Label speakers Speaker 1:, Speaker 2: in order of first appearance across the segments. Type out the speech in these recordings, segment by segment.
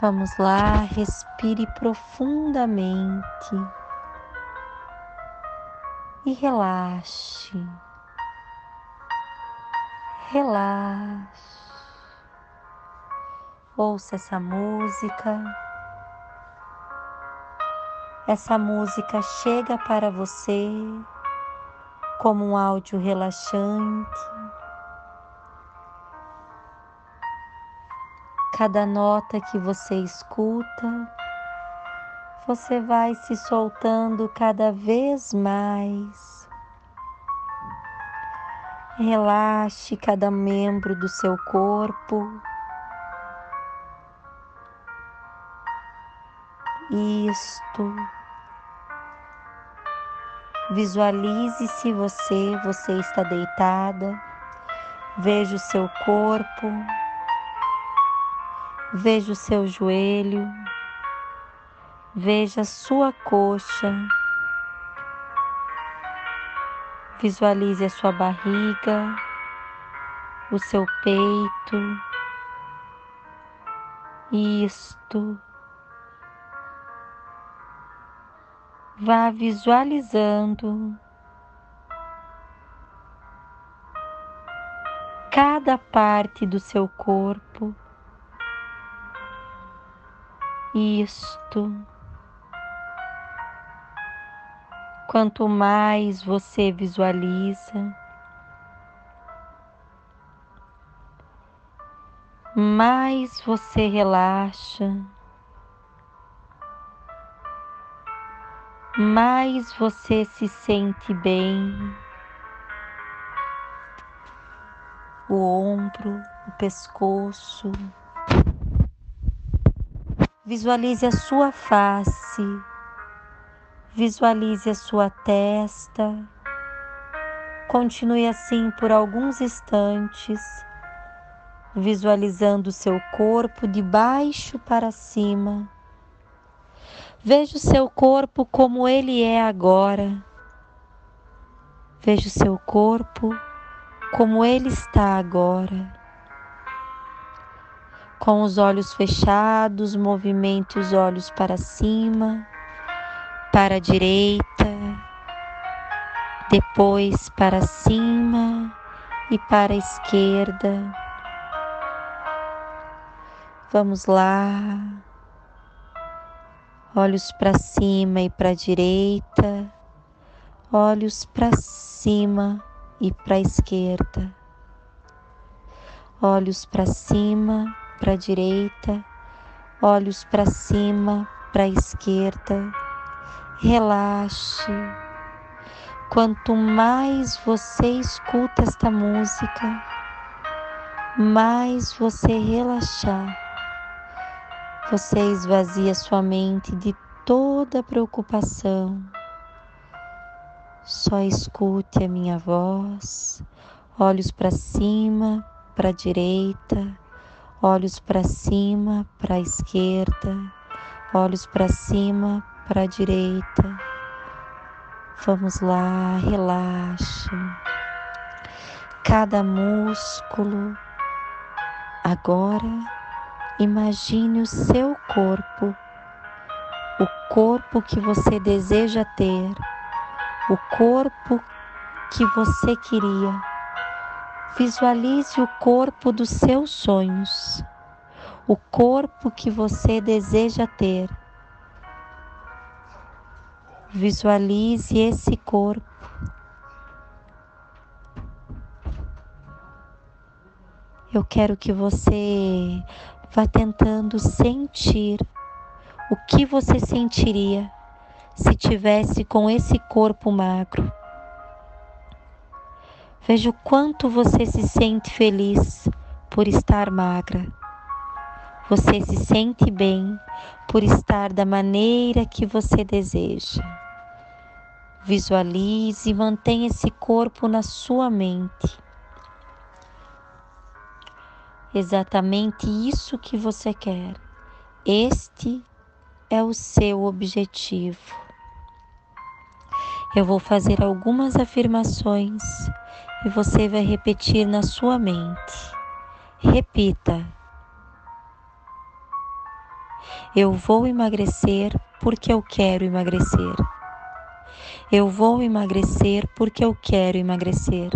Speaker 1: Vamos lá, respire profundamente e relaxe. Relaxe. Ouça essa música. Essa música chega para você como um áudio relaxante. Cada nota que você escuta, você vai se soltando cada vez mais. Relaxe cada membro do seu corpo. Isto. Visualize-se você, você está deitada. Veja o seu corpo. Veja o seu joelho, veja a sua coxa, visualize a sua barriga, o seu peito. Isto. Vá visualizando cada parte do seu corpo isto. Quanto mais você visualiza, mais você relaxa, mais você se sente bem. O ombro, o pescoço, Visualize a sua face, visualize a sua testa. Continue assim por alguns instantes, visualizando o seu corpo de baixo para cima. Veja o seu corpo como ele é agora. Veja o seu corpo como ele está agora com os olhos fechados, movimente os olhos para cima, para a direita, depois para cima e para a esquerda. Vamos lá. Olhos para cima e para a direita, olhos para cima e para a esquerda, olhos para cima para a direita, olhos para cima, para a esquerda. Relaxe. Quanto mais você escuta esta música, mais você relaxar. Você esvazia sua mente de toda preocupação. Só escute a minha voz, olhos para cima, para a direita, olhos para cima, para a esquerda, olhos para cima, para a direita. Vamos lá, relaxe. Cada músculo. Agora, imagine o seu corpo, o corpo que você deseja ter, o corpo que você queria Visualize o corpo dos seus sonhos, o corpo que você deseja ter. Visualize esse corpo. Eu quero que você vá tentando sentir o que você sentiria se tivesse com esse corpo magro. Veja o quanto você se sente feliz por estar magra. Você se sente bem por estar da maneira que você deseja. Visualize e mantenha esse corpo na sua mente. Exatamente isso que você quer. Este é o seu objetivo. Eu vou fazer algumas afirmações e você vai repetir na sua mente. Repita. Eu vou emagrecer porque eu quero emagrecer. Eu vou emagrecer porque eu quero emagrecer.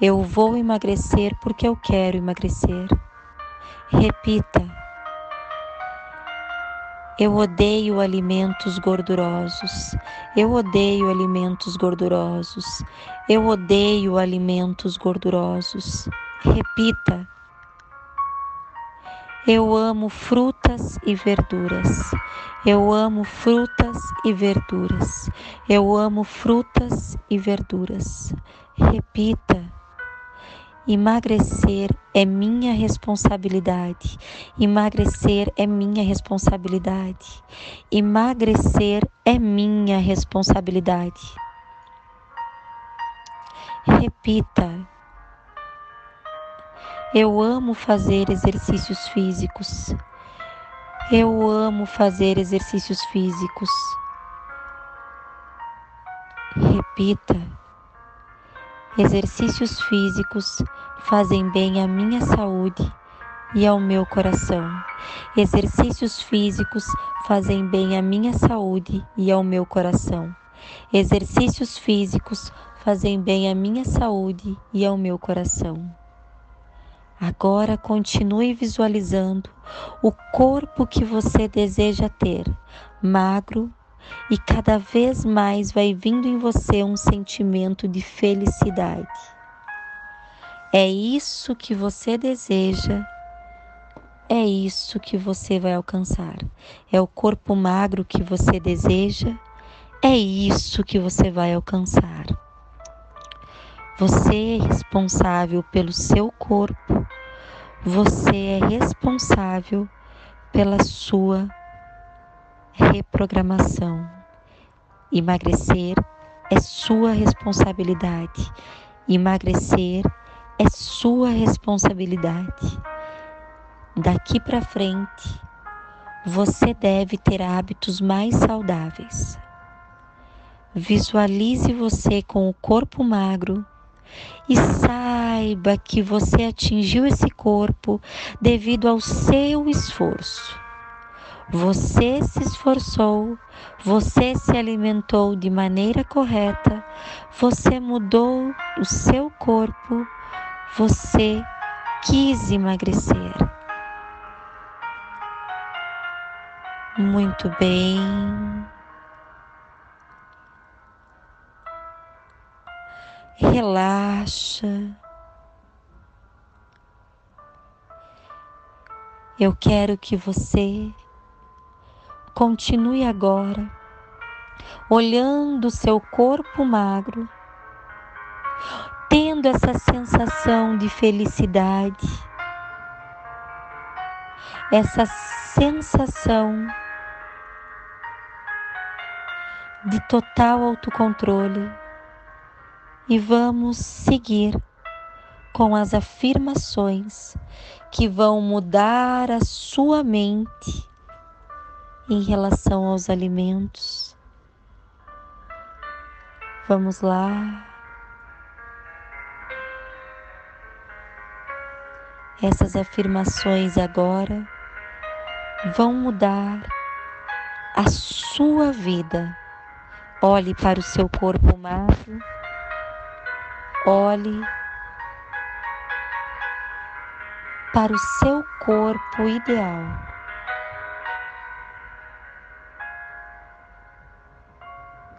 Speaker 1: Eu vou emagrecer porque eu quero emagrecer. Repita. Eu odeio alimentos gordurosos. Eu odeio alimentos gordurosos. Eu odeio alimentos gordurosos. Repita. Eu amo frutas e verduras. Eu amo frutas e verduras. Eu amo frutas e verduras. Repita. Emagrecer é minha responsabilidade. Emagrecer é minha responsabilidade. Emagrecer é minha responsabilidade. Repita. Eu amo fazer exercícios físicos. Eu amo fazer exercícios físicos. Repita. Exercícios físicos fazem bem à minha saúde e ao meu coração. Exercícios físicos fazem bem à minha saúde e ao meu coração. Exercícios físicos fazem bem à minha saúde e ao meu coração. Agora continue visualizando o corpo que você deseja ter, magro, e cada vez mais vai vindo em você um sentimento de felicidade. É isso que você deseja, é isso que você vai alcançar. É o corpo magro que você deseja, é isso que você vai alcançar. Você é responsável pelo seu corpo, você é responsável pela sua reprogramação. Emagrecer é sua responsabilidade. Emagrecer é sua responsabilidade. Daqui para frente, você deve ter hábitos mais saudáveis. Visualize você com o corpo magro e saiba que você atingiu esse corpo devido ao seu esforço. Você se esforçou, você se alimentou de maneira correta, você mudou o seu corpo, você quis emagrecer. Muito bem. relaxa. Eu quero que você continue agora olhando o seu corpo magro, tendo essa sensação de felicidade, essa sensação de total autocontrole. E vamos seguir com as afirmações que vão mudar a sua mente em relação aos alimentos. Vamos lá. Essas afirmações agora vão mudar a sua vida. Olhe para o seu corpo magro Olhe para o seu corpo ideal.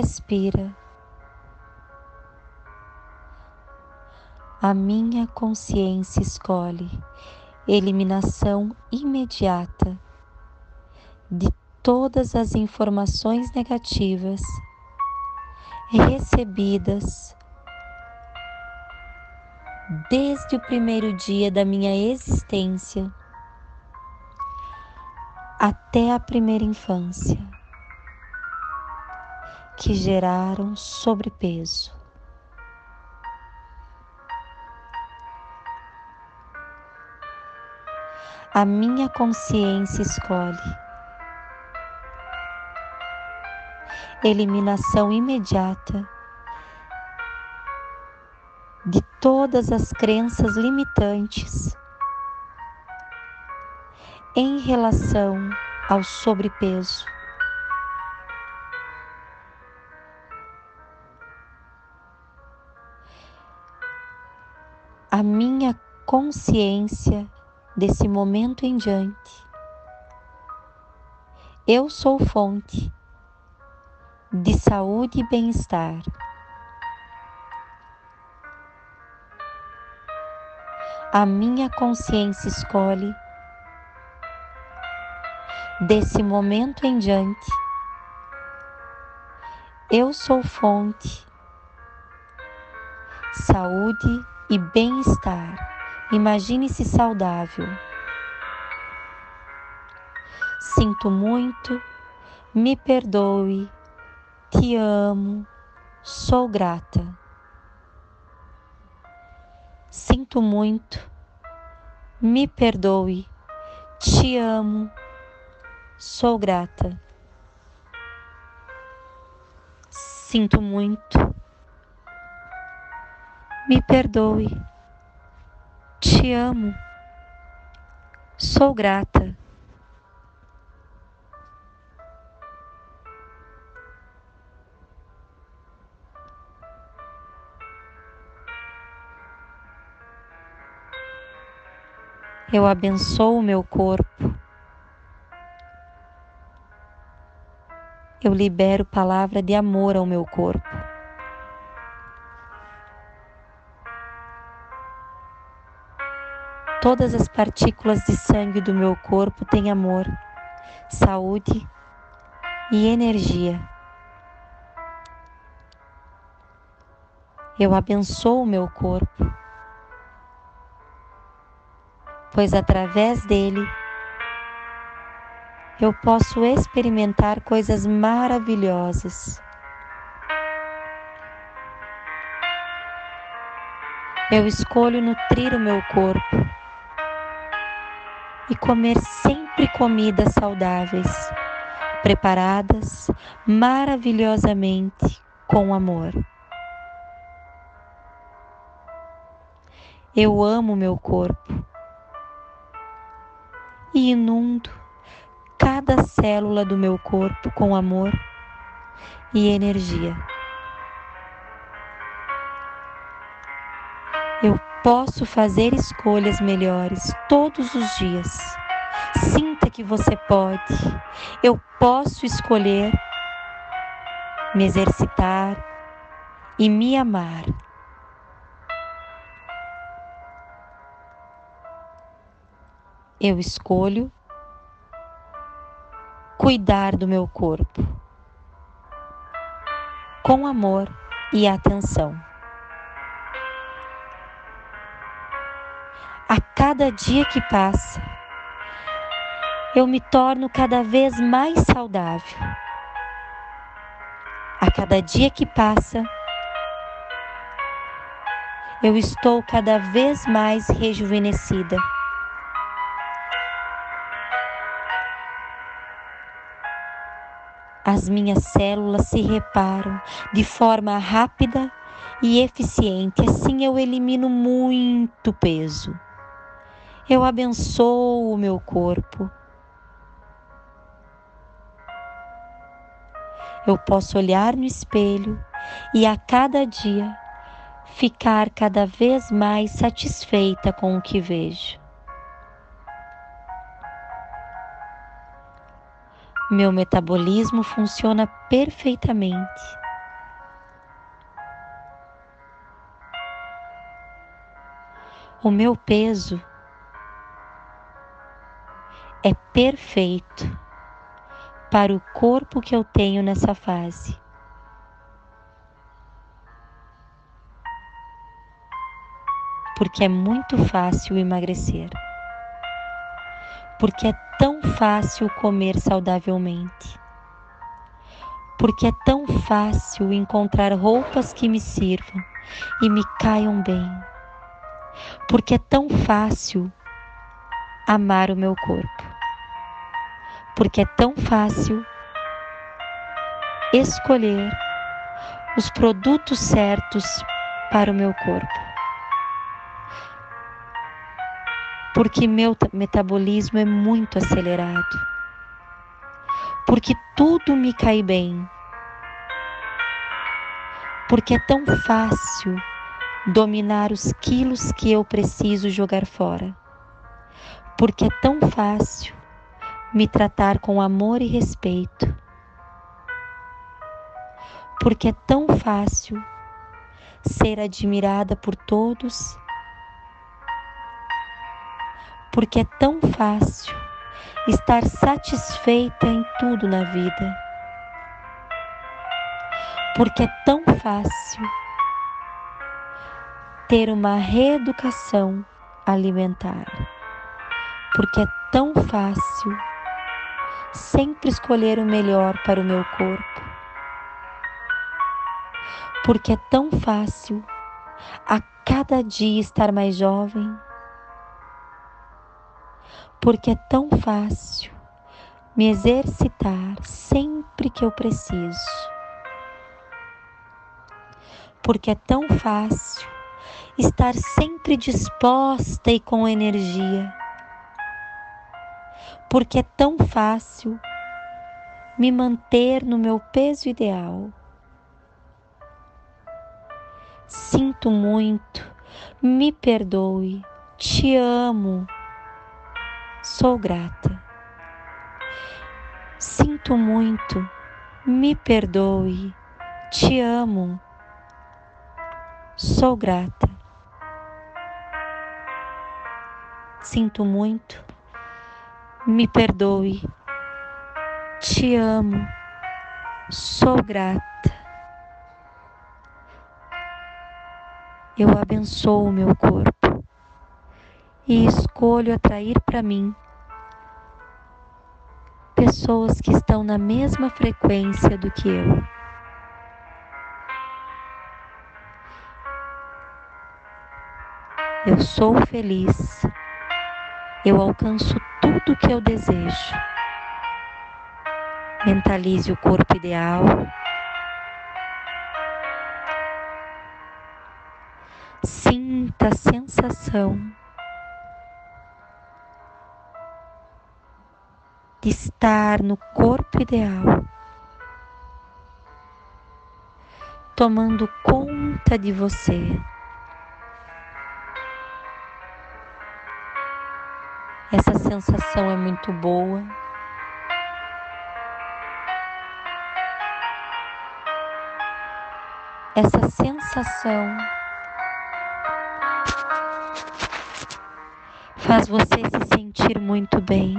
Speaker 1: Respira. A minha consciência escolhe eliminação imediata de todas as informações negativas recebidas desde o primeiro dia da minha existência até a primeira infância, que geraram sobrepeso. A minha consciência escolhe eliminação imediata de todas as crenças limitantes em relação ao sobrepeso. A minha consciência desse momento em diante. Eu sou fonte de saúde e bem-estar. A minha consciência escolhe desse momento em diante. Eu sou fonte, saúde e bem-estar. Imagine-se saudável. Sinto muito, me perdoe, te amo, sou grata. Sinto muito, me perdoe, te amo, Sou grata. Sinto muito. Me perdoe. Te amo. Sou grata. Eu abençoo o meu corpo. eu libero palavra de amor ao meu corpo. Todas as partículas de sangue do meu corpo têm amor, saúde e energia. Eu abençoo o meu corpo, pois através dele eu posso experimentar coisas maravilhosas. Eu escolho nutrir o meu corpo e comer sempre comidas saudáveis, preparadas maravilhosamente com amor. Eu amo meu corpo e inundo cada célula do meu corpo com amor e energia. Posso fazer escolhas melhores todos os dias. Sinta que você pode. Eu posso escolher me exercitar e me amar. Eu escolho cuidar do meu corpo com amor e atenção. A cada dia que passa, eu me torno cada vez mais saudável. A cada dia que passa, eu estou cada vez mais rejuvenescida. as minhas células se reparam de forma rápida e eficiente. Assim eu elimino muito peso. Eu abençoo o meu corpo. Eu posso olhar no espelho e a cada dia ficar cada vez mais satisfeita com o que vejo. Meu metabolismo funciona perfeitamente. O meu peso perfeito para o corpo que eu tenho nessa fase. porque é muito fácil emagrecer. Porque é tão fácil comer saudavelmente. Porque é tão fácil encontrar roupas que me sirvam e me caiam bem. Porque é tão fácil amar o meu corpo. Porque é tão fácil escolher os produtos certos para o meu corpo. porque meu metabolismo é muito acelerado, porque tudo me cai bem, porque é tão fácil dominar os quilos que eu preciso jogar fora, porque é tão fácil me tratar com amor e respeito, porque é tão fácil ser admirada por todos porque é tão fácil estar satisfeita em tudo na vida. Porque é tão fácil ter uma reeducação alimentar. Porque é tão fácil sempre escolher o melhor para o meu corpo. Porque é tão fácil a cada dia estar mais jovem porque é tão fácil me exercitar sempre que eu preciso. Porque é tão fácil estar sempre disposta e com energia. Porque é tão fácil me manter no meu peso ideal. Sinto muito, me perdoe, te amo Sou grata. Sinto muito, me perdoe, te amo. Sou grata. Sinto muito, me perdoe, te amo. Sou grata. Eu abençoo o meu corpo e escolho atrair para mim pessoas que estão na mesma frequência do que eu. Eu sou feliz. Eu alcanço tudo que eu desejo. Mentalize o corpo ideal. Sinta a sensação de estar no corpo ideal, tomando conta de você. Essa sensação é muito boa. Essa sensação faz você se sentir muito bem.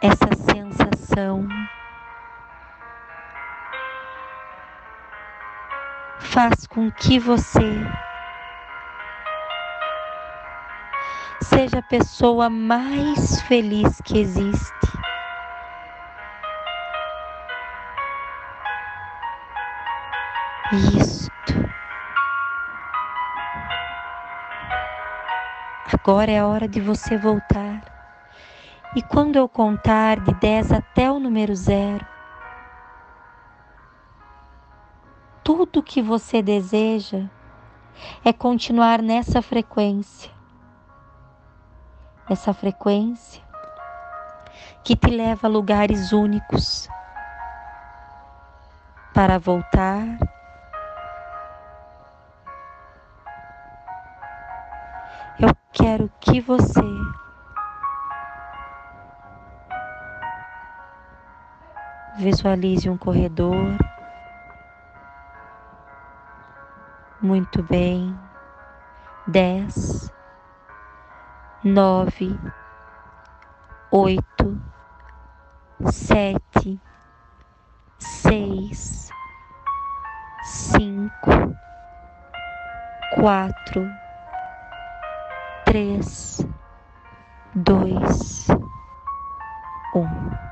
Speaker 1: essa sensação. Com que você seja a pessoa mais feliz que existe. Isto. Agora é a hora de você voltar e quando eu contar de 10 até o número zero, tudo que você deseja é continuar nessa frequência. Essa frequência que te leva a lugares únicos para voltar. Eu quero que você Visualize um corredor. Muito bem. Dez, nove, oito, sete, seis, cinco, quatro, três, dois, um.